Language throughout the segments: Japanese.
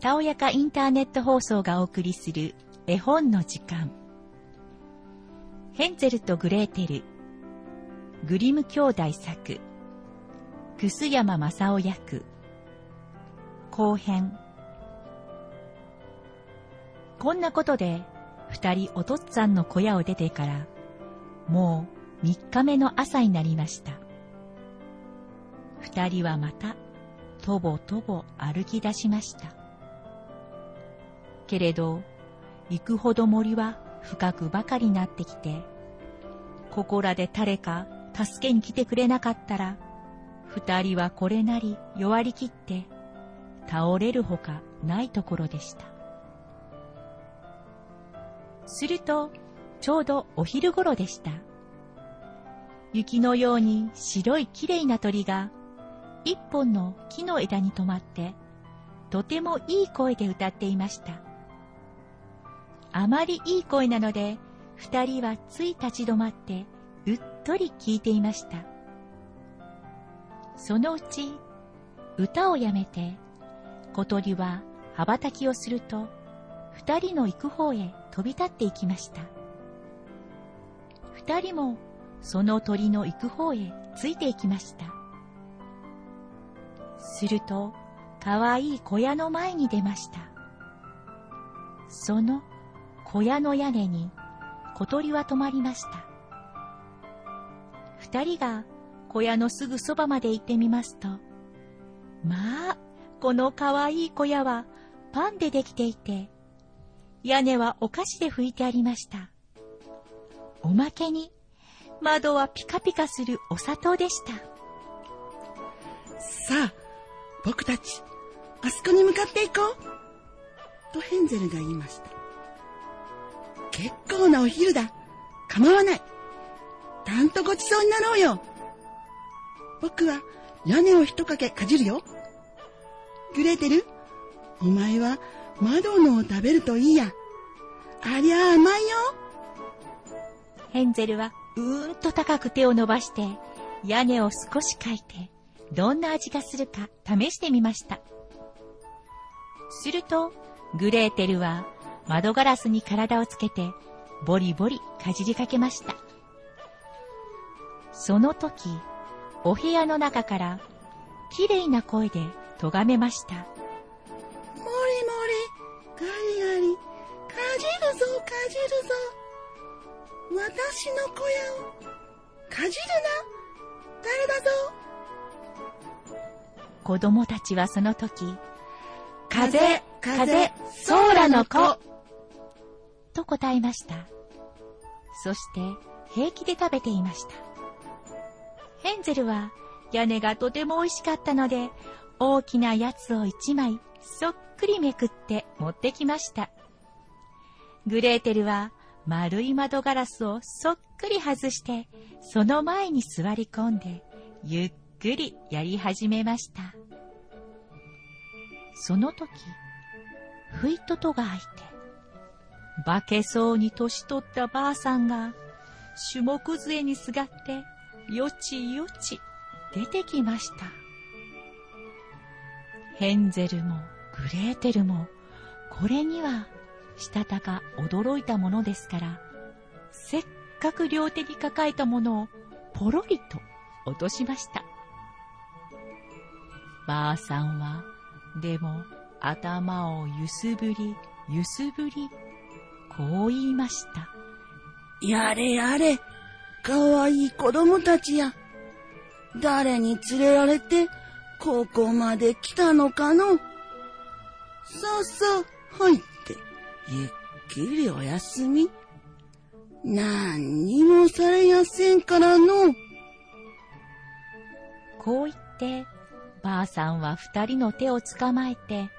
たおやかインターネット放送がお送りする絵本の時間。ヘンゼルとグレーテル、グリム兄弟作、楠山正夫役、後編。こんなことで、二人おとっつぁんの小屋を出てから、もう三日目の朝になりました。二人はまた、とぼとぼ歩き出しました。けれど、行くほど森は深くばかりなってきて、ここらで誰か助けに来てくれなかったら、二人はこれなり弱りきって倒れるほかないところでした。すると、ちょうどお昼頃でした。雪のように白いきれいな鳥が一本の木の枝に止まって、とてもいい声で歌っていました。あまりいい声なので、二人はつい立ち止まって、うっとり聞いていました。そのうち、歌をやめて、小鳥は羽ばたきをすると、二人の行く方へ飛び立っていきました。二人もその鳥の行く方へついていきました。すると、かわいい小屋の前に出ました。その小屋の屋根に小鳥は止まりました。二人が小屋のすぐそばまで行ってみますと、まあ、このかわいい小屋はパンでできていて、屋根はお菓子で拭いてありました。おまけに、窓はピカピカするお砂糖でした。さあ、僕たち、あそこに向かっていこう。とヘンゼルが言いました。結構なお昼だ。構わない。たんとごちそうになろうよ。僕は屋根を一かけかじるよ。グレーテル、お前は窓のを食べるといいや。ありゃ甘いよ。ヘンゼルはうーんと高く手を伸ばして屋根を少しかいてどんな味がするか試してみました。するとグレーテルは窓ガラスに体をつけて、ボリボリかじりかけました。その時、お部屋の中から、きれいな声で咎めました。もりもり、ガリガリ、かじるぞ、かじるぞ。私の小屋を、かじるな、誰だぞ。子供たちはその時、風、風、ソーラの子と答えました。そして平気で食べていました。ヘンゼルは屋根がとても美味しかったので、大きなやつを一枚そっくりめくって持ってきました。グレーテルは丸い窓ガラスをそっくり外して、その前に座り込んで、ゆっくりやり始めました。その時、ふいと戸が開いて、化けそうに年取ったばあさんが、種目杖にすがって、よちよち出てきました。ヘンゼルもグレーテルも、これには、したたか驚いたものですから、せっかく両手に抱えたものを、ポロリと落としました。ばあさんは、でも、頭をゆすぶり、ゆすぶり、こう言いました。やれやれ、かわいい子供たちや。誰に連れられて、ここまで来たのかの。さあさあ、入って、ゆっくりお休み。何にもされやせんからの。こう言って、ばあさんは二人の手をつかまえて、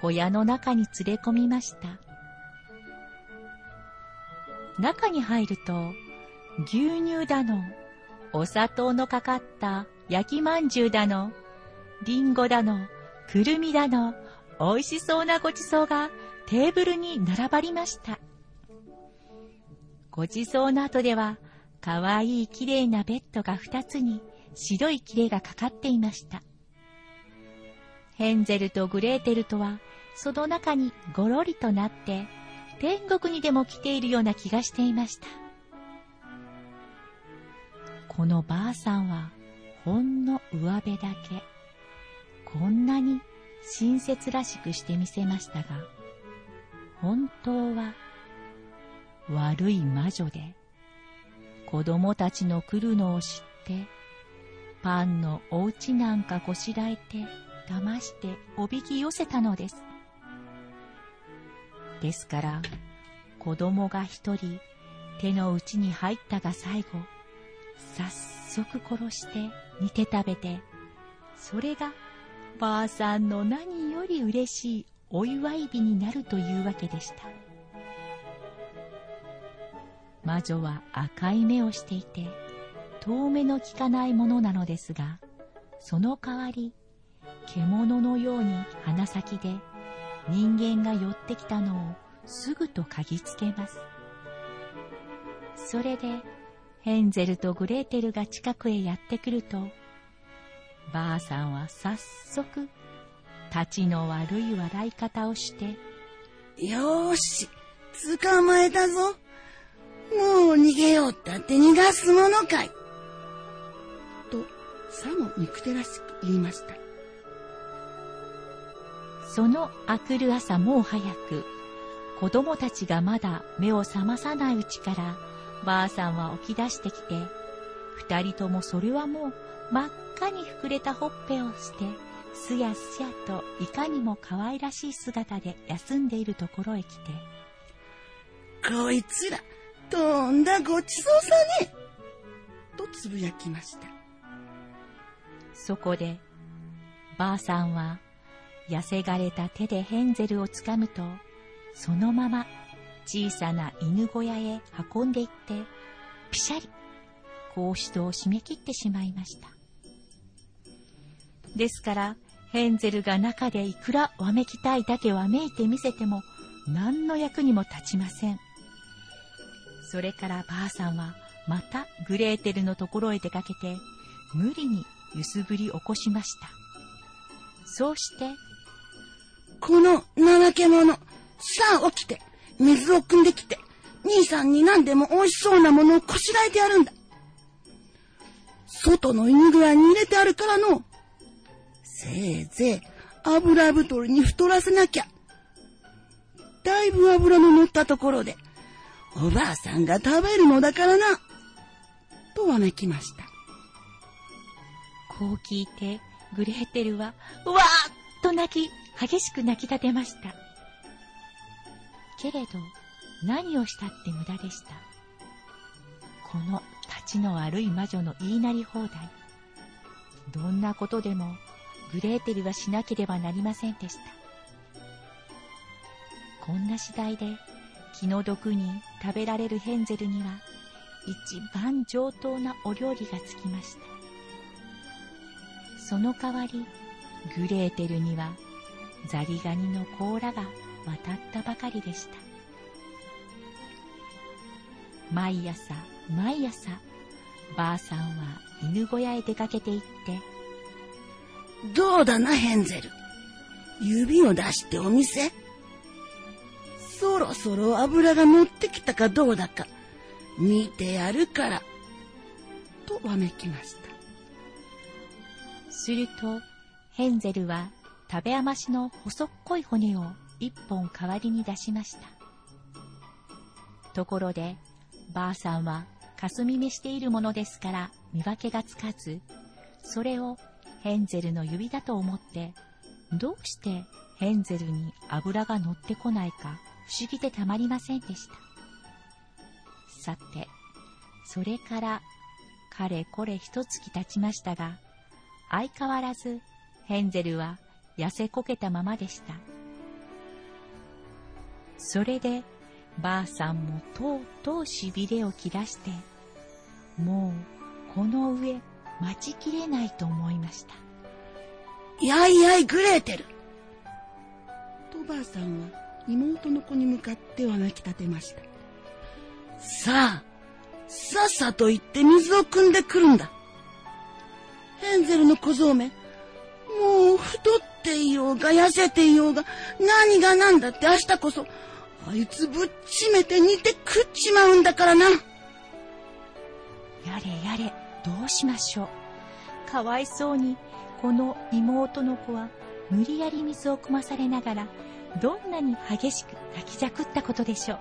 小屋の中に連れ込みました。中に入ると、牛乳だの、お砂糖のかかった焼きまんじゅうだの、りんごだの、くるみだの、美味しそうなごちそうがテーブルに並ばりました。ごちそうの後では、かわいいきれいなベッドが二つに白い切れがかかっていました。ヘンゼルとグレーテルとは、その中にごろりとなって、天国にでも来ているような気がしていました。このばあさんは、ほんの上辺だけ、こんなに親切らしくしてみせましたが、本当は悪い魔女で、子供たちの来るのを知って、パンのお家なんかこしらえて、騙しておびき寄せたのです。ですから、子供が一人手の内に入ったが最後、早速殺して煮て食べて、それがばあさんの何より嬉しいお祝い日になるというわけでした。魔女は赤い目をしていて、遠目の利かないものなのですが、その代わり、獣のように鼻先で人間が寄ってきたのをすぐと嗅ぎつけます。それで、ヘンゼルとグレーテルが近くへやってくると、ばあさんは早速、立ちの悪い笑い方をして、よーし、捕まえたぞ。もう逃げようったって逃がすものかい。と、さも憎手らしく言いました。その明くる朝もう早く、子供たちがまだ目を覚まさないうちから、ばあさんは起き出してきて、二人ともそれはもう真っ赤に膨れたほっぺをして、すやすやといかにも可愛らしい姿で休んでいるところへ来て、こいつら、とんだごちそうさねとつぶやきました。そこで、ばあさんは、痩せがれた手でヘンゼルをつかむと、そのまま小さな犬小屋へ運んでいって、ピシャリ、格子戸を締め切ってしまいました。ですから、ヘンゼルが中でいくらわめきたいだけわめいてみせても、何の役にも立ちません。それからばあさんは、またグレーテルのところへ出かけて、無理に揺すぶり起こしました。そうして、この怠け者、さあ起きて、水を汲んできて、兄さんに何でも美味しそうなものをこしらえてやるんだ。外の犬小屋に入れてあるからの。せいぜい油太りに太らせなきゃ。だいぶ油の乗ったところで、おばあさんが食べるのだからな。とわめきました。こう聞いて、グレーテルは、わーっと泣き、激しく泣き立てました。けれど、何をしたって無駄でした。この立ちの悪い魔女の言いなり放題。どんなことでもグレーテルはしなければなりませんでした。こんな次第で気の毒に食べられるヘンゼルには一番上等なお料理がつきました。その代わりグレーテルにはザリガニの甲羅が渡ったばかりでした。毎朝毎朝ばあさんは犬小屋へ出かけて行って、どうだな、ヘンゼル。指を出してお店。そろそろ油が乗ってきたかどうだか、見てやるから。とわめきました。すると、ヘンゼルは食べ余しの細っこい骨を一本代わりに出しました。ところで、ばあさんは霞めしているものですから見分けがつかず、それをヘンゼルの指だと思って、どうしてヘンゼルに油が乗ってこないか不思議でたまりませんでした。さて、それからかれこれ一月経ちましたが、相変わらずヘンゼルは痩せこけたままでした。それでばあさんもとうとうしびれを切らして、もうこの上待ちきれないと思いました。やいやいグレーテルとばあさんは妹の子に向かってわめき立てました。さあ、さっさと行って水を汲んでくるんだ。ヘンゼルの小僧め。もう太っていようが痩せていようが何が何だって明日こそあいつぶっちめて煮て食っちまうんだからな。やれやれ、どうしましょう。かわいそうに、この妹の子は無理やり水を汲まされながら、どんなに激しく泣きじゃくったことでしょう。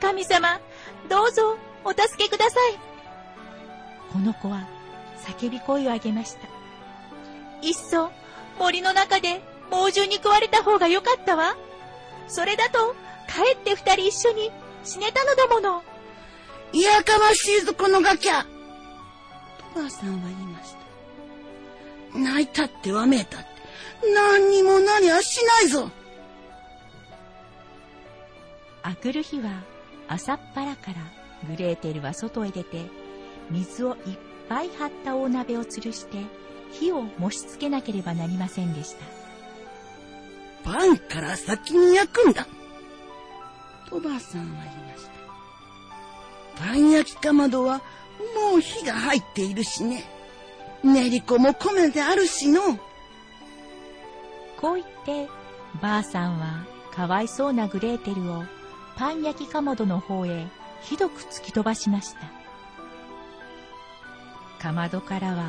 神様、どうぞお助けください。この子は叫び声を上げました。いっそ森の中で猛獣に食われた方がよかったわ。それだと、かえって二人一緒に死ねたのだもの。いやかましいぞ、このガキャ。おばあさんは言いました。泣いたってわめいたって、何にもなりゃしないぞ。あくる日は朝っぱらからグレーテルは外へ出て、水をいっぱい張った大鍋を吊るして、火を燃しつけなければなりませんでした。パンから先に焼くんだ。おばあさんは言いました。パン焼きかまどはもう火が入っているしね。練り粉も米であるしの。こう言って、ばあさんはかわいそうなグレーテルをパン焼きかまどの方へひどく突き飛ばしました。かまどからは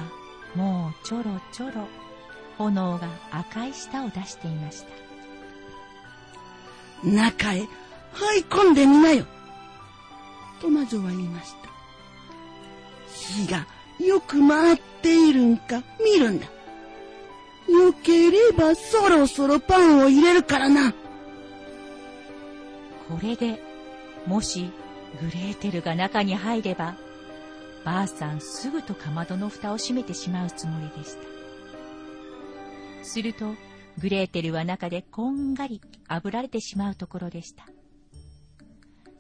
もうちょろちょろ炎が赤い舌を出していました。中へ入り込んでみなよ。と魔女は言いました。火がよく回っているんか見るんだ。よければそろそろパンを入れるからな。これで、もしグレーテルが中に入れば、ばあさんすぐとかまどの蓋を閉めてしまうつもりでした。すると、グレーテルは中でこんがり炙られてしまうところでした。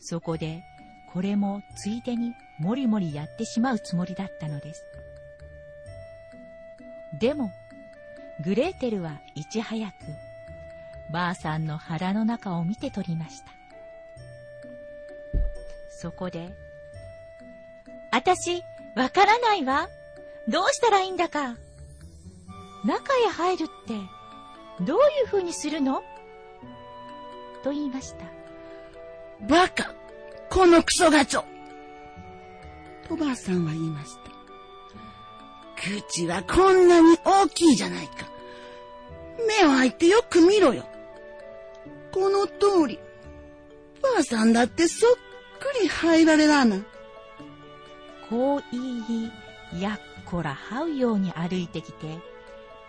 そこで、これもついでにもりもりやってしまうつもりだったのです。でも、グレーテルはいち早く、ばあさんの腹の中を見て取りました。そこで、あたし、わからないわ。どうしたらいいんだか。中へ入るって、どういう風にするの？と言いました。バカこのクソガチョおばあさんは言いました。口はこんなに大きいじゃないか。目を開いてよく見ろよ。この通り、ばあさんだってそっくり入られらな。こう言いい、やっこら這うように歩いてきて、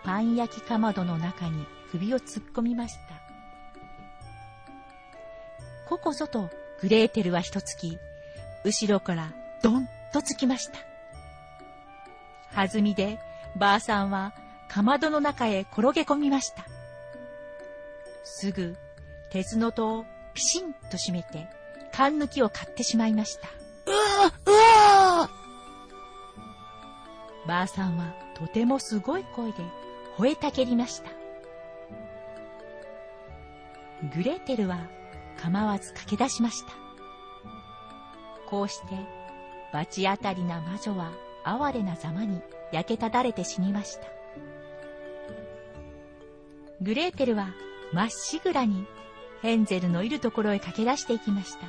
パン焼きかまどの中に首を突っ込みました。ここぞとグレーテルは一つき、後ろからドンとつきました。弾みでばあさんはかまどの中へ転げ込みました。すぐ鉄の戸をピシンと閉めて、缶抜きを買ってしまいました。うわばあさんはとてもすごい声で吠えたけりました。グレーテルは構わず駆け出しました。こうして、罰当たりな魔女は哀れなざまに焼けただれて死にました。グレーテルはまっしぐらにヘンゼルのいるところへ駆け出していきました。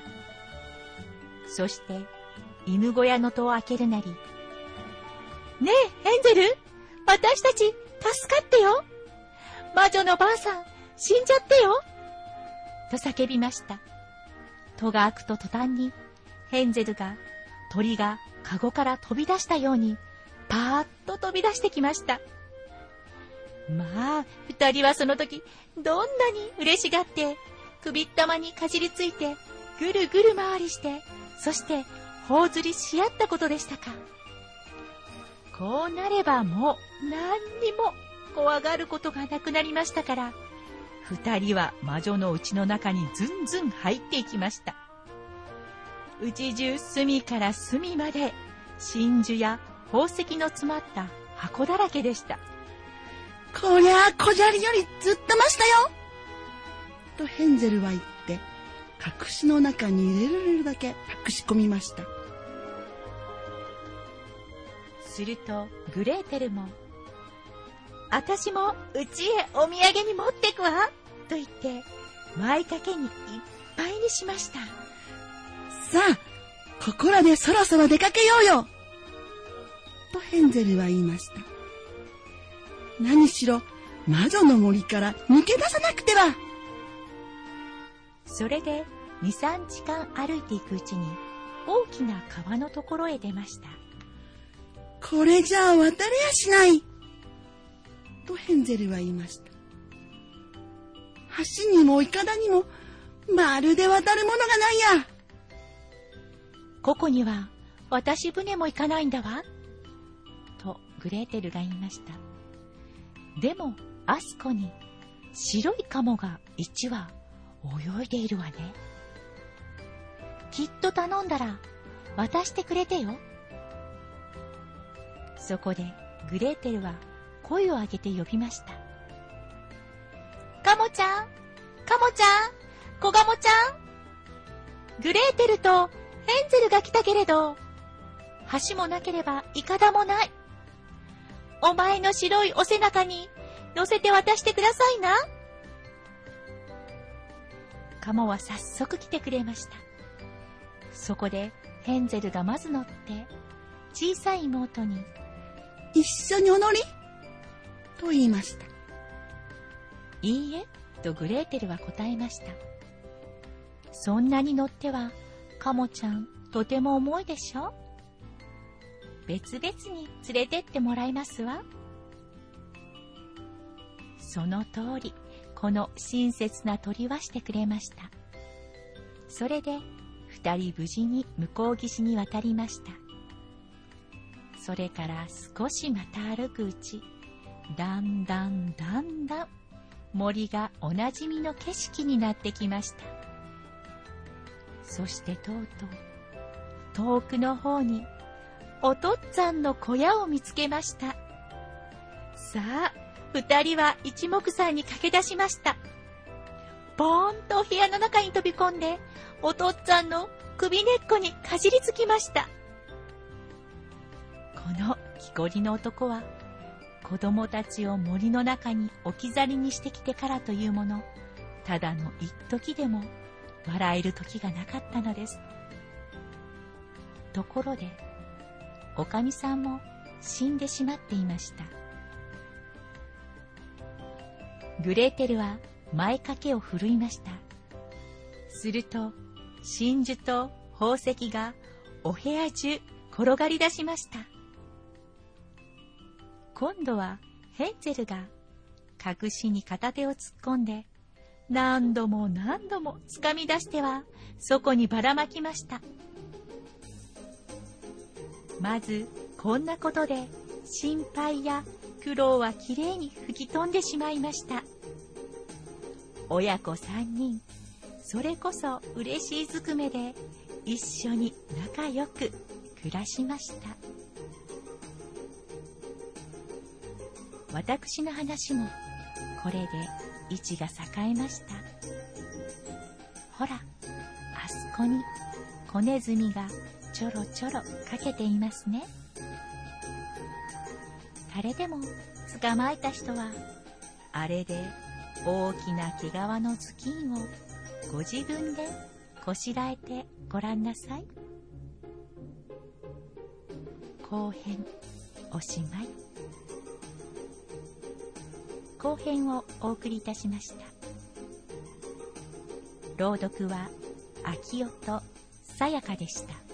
そして、犬小屋の戸を開けるなり、ねえ、ヘンゼル？私たち、助かってよ魔女のばあさん、死んじゃってよと叫びました。戸が開くと途端に、ヘンゼルが鳥がカゴから飛び出したように、パーッと飛び出してきました。まあ、二人はその時、どんなに嬉しがって、首ったまにかじりついて、ぐるぐる回りして、そして、頬ずりし合ったことでしたか。こうなればもう、何にも怖がることがなくなりましたから、二人は魔女の家の中にずんずん入っていきました。家中隅から隅まで真珠や宝石の詰まった箱だらけでした。こりゃあ小砂利よりずっと増したよとヘンゼルは言って、隠しの中に入れられるだけ隠し込みました。するとグレーテルも、私もうちへお土産に持ってくわと言って、舞掛けにいっぱいにしました。さあ、ここらでそろそろ出かけようよとヘンゼルは言いました。何しろ魔女の森から抜け出さなくてはそれで2、3時間歩いていくうちに大きな川のところへ出ました。これじゃあ渡れやしない。とヘンゼルは言いました。橋にもいかだにもまるで渡るものがないや。ここには私船も行かないんだわ。とグレーテルが言いました。でも、あそこに白いカモが1羽泳いでいるわね。きっと頼んだら渡してくれてよ。そこでグレーテルは声を上げて呼びました。カモちゃんカモちゃんコガモちゃんグレーテルとヘンゼルが来たけれど、橋もなければイカダもない。お前の白いお背中に乗せて渡してくださいな。カモは早速来てくれました。そこでヘンゼルがまず乗って、小さい妹に、一緒に踊り？と言いました。いいえ、とグレーテルは答えました。そんなに乗っては、カモちゃん、とても重いでしょ？別々に連れてってもらいますわ。その通り、この親切な鳥はしてくれました。それで、二人無事に向こう岸に渡りました。それから少しまた歩くうち、だんだんだんだん森がおなじみの景色になってきました。そしてとうとう、遠くの方におとっつぁんの小屋を見つけました。さあ、二人は一目散に駆け出しました。ボーンと部屋の中に飛び込んで、おとっつぁんの首根っこにかじりつきました。この木こりの男は、子供たちを森の中に置き去りにしてきてからというもの、ただの一時でも笑える時がなかったのです。ところで、おかみさんも死んでしまっていました。グレーテルは前掛けを振るいました。すると、真珠と宝石がお部屋中転がり出しました。今度はヘンゼルが隠しに片手を突っ込んで何度も何度も掴み出してはそこにばらまきました。まずこんなことで心配や苦労はきれいに吹き飛んでしまいました親子3人それこそ嬉しいずくめで一緒に仲良く暮らしました私の話もこれで位置が栄えました。ほらあそこに子ネズミがちょろちょろかけていますね。誰でも捕まえた人はあれで大きな毛皮の頭巾をご自分でこしらえてごらんなさい。後編おしまい。後編をお送りいたしました。朗読は秋代とさやかでした。